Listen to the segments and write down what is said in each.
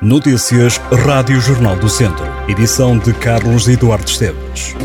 Notícias Rádio Jornal do Centro. Edição de Carlos Eduardo Esteves.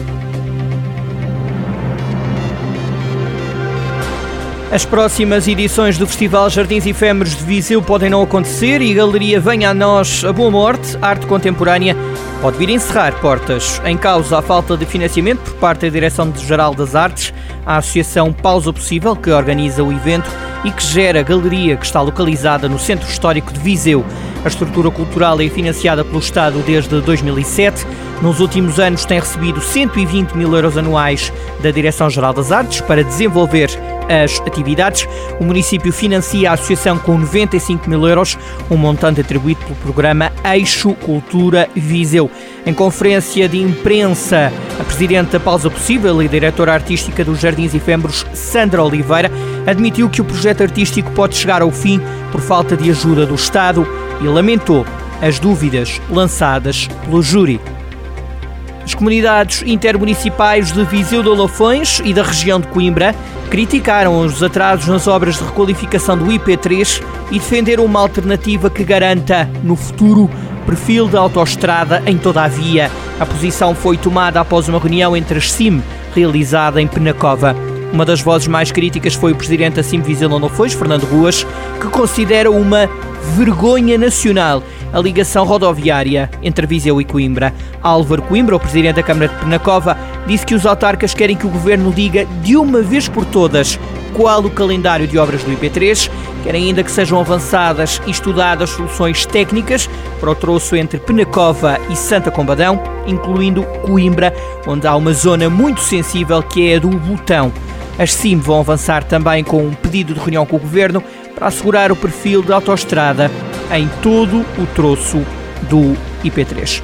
As próximas edições do Festival Jardins Efêmeros de Viseu podem não acontecer e a Galeria Venha a Nós a Boa Morte, Arte Contemporânea, pode vir encerrar portas. Em causa a falta de financiamento por parte da Direção-Geral das Artes, a Associação Pausa Possível, que organiza o evento e que gera a galeria que está localizada no Centro Histórico de Viseu. A estrutura cultural é financiada pelo Estado desde 2007. Nos últimos anos tem recebido 120 mil euros anuais da Direção-Geral das Artes para desenvolver as atividades. O município financia a associação com 95 mil euros, um montante atribuído pelo programa Eixo Cultura Viseu. Em conferência de imprensa, a presidente da Pausa Possível e diretora artística dos Jardins Efêmeros, Sandra Oliveira, admitiu que o projeto artístico pode chegar ao fim por falta de ajuda do Estado e lamentou as dúvidas lançadas pelo júri. As comunidades intermunicipais de Viseu de Olafões e da região de Coimbra criticaram os atrasos nas obras de requalificação do IP3 e defenderam uma alternativa que garanta, no futuro, perfil de autoestrada em toda a via. A posição foi tomada após uma reunião entre as CIM, realizada em Penacova. Uma das vozes mais críticas foi o presidente da CIM Viseu de Olafões, Fernando Ruas, que considera uma vergonha nacional a ligação rodoviária entre Viseu e Coimbra. Álvaro Coimbra, o presidente da Câmara de Penacova, disse que os autarcas querem que o governo diga de uma vez por todas qual o calendário de obras do IP3, querem ainda que sejam avançadas e estudadas soluções técnicas para o troço entre Penacova e Santa Combadão, incluindo Coimbra, onde há uma zona muito sensível que é a do Botão. As CIM vão avançar também com um pedido de reunião com o governo para assegurar o perfil de autoestrada em todo o troço do IP3.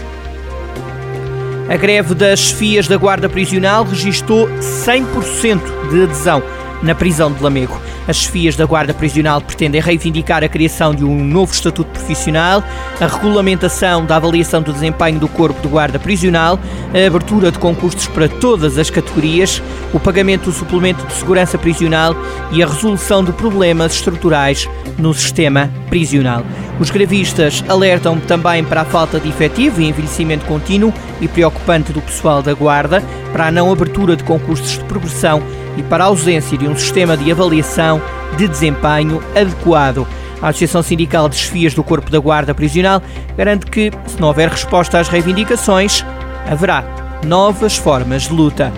A greve das FIAs da Guarda Prisional registrou 100% de adesão na prisão de Lamego. As chefias da Guarda Prisional pretendem reivindicar a criação de um novo estatuto profissional, a regulamentação da avaliação do desempenho do Corpo de Guarda Prisional, a abertura de concursos para todas as categorias, o pagamento do suplemento de segurança prisional e a resolução de problemas estruturais no sistema prisional. Os grevistas alertam também para a falta de efetivo e envelhecimento contínuo e preocupante do pessoal da Guarda, para a não abertura de concursos de progressão e para a ausência de um sistema de avaliação de desempenho adequado. A Associação Sindical de Chefias do Corpo da Guarda Prisional garante que, se não houver resposta às reivindicações, haverá novas formas de luta.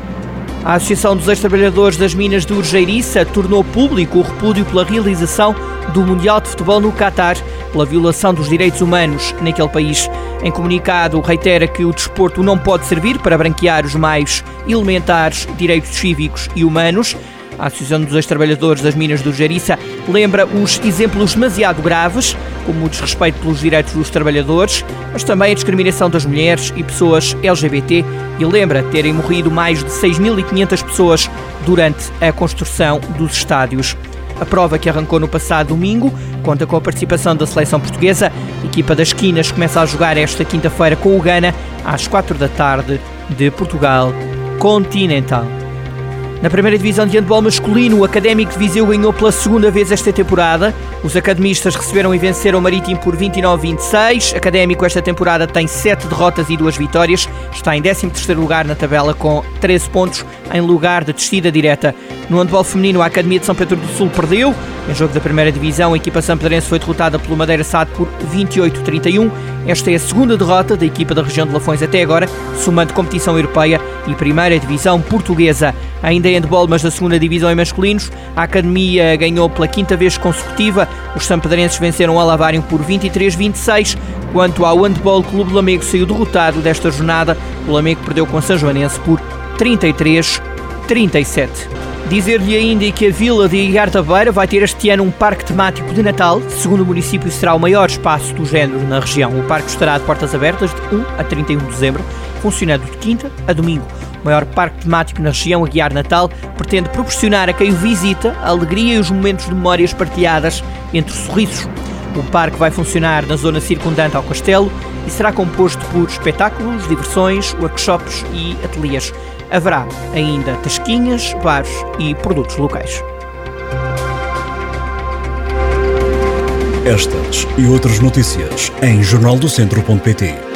A Associação dos Ex-Trabalhadores das Minas de Urgeiriça tornou público o repúdio pela realização do Mundial de Futebol no Catar, pela violação dos direitos humanos naquele país. Em comunicado, reitera que o desporto não pode servir para branquear os mais elementares direitos cívicos e humanos. A Associação dos Ex-Trabalhadores das Minas do Jariça lembra os exemplos demasiado graves, como o desrespeito pelos direitos dos trabalhadores, mas também a discriminação das mulheres e pessoas LGBT e lembra terem morrido mais de 6.500 pessoas durante a construção dos estádios. A prova que arrancou no passado domingo conta com a participação da seleção portuguesa. A equipa das Quinas começa a jogar esta quinta-feira com o Ghana às 4 da tarde de Portugal Continental. Na primeira divisão de handball masculino, o Académico de Viseu ganhou pela segunda vez esta temporada. Os academistas receberam e venceram o Marítimo por 29-26. Académico esta temporada tem 7 derrotas e 2 vitórias. Está em 13º lugar na tabela com 13 pontos em lugar de descida direta. No handball feminino, a Academia de São Pedro do Sul perdeu. Em jogo da primeira divisão, a equipa sampedrense foi derrotada pelo Madeira Sado por 28-31. Esta é a segunda derrota da equipa da região de Lafões até agora, somando competição europeia e primeira divisão portuguesa. Ainda em handball, mas da segunda divisão em masculinos, a Academia ganhou pela quinta vez consecutiva. Os sampedrenses venceram o Alavário por 23-26. Quanto ao handball, Clube Lamego saiu derrotado desta jornada. O Lamego perdeu com a São Joanense por 33-37. Dizer-lhe ainda que a vila de Igarta Beira vai ter este ano um parque temático de Natal. Segundo o município, será o maior espaço do género na região. O parque estará de portas abertas de 1 a 31 de dezembro, funcionando de quinta a domingo. O maior parque temático na região, a Guiar Natal, pretende proporcionar a quem o visita a alegria e os momentos de memórias partilhadas entre sorrisos. O parque vai funcionar na zona circundante ao castelo e será composto por espetáculos, diversões, workshops e ateliês. Haverá ainda tasquinhas, bares e produtos locais. Estas e outras notícias em jornaldocentro.pt.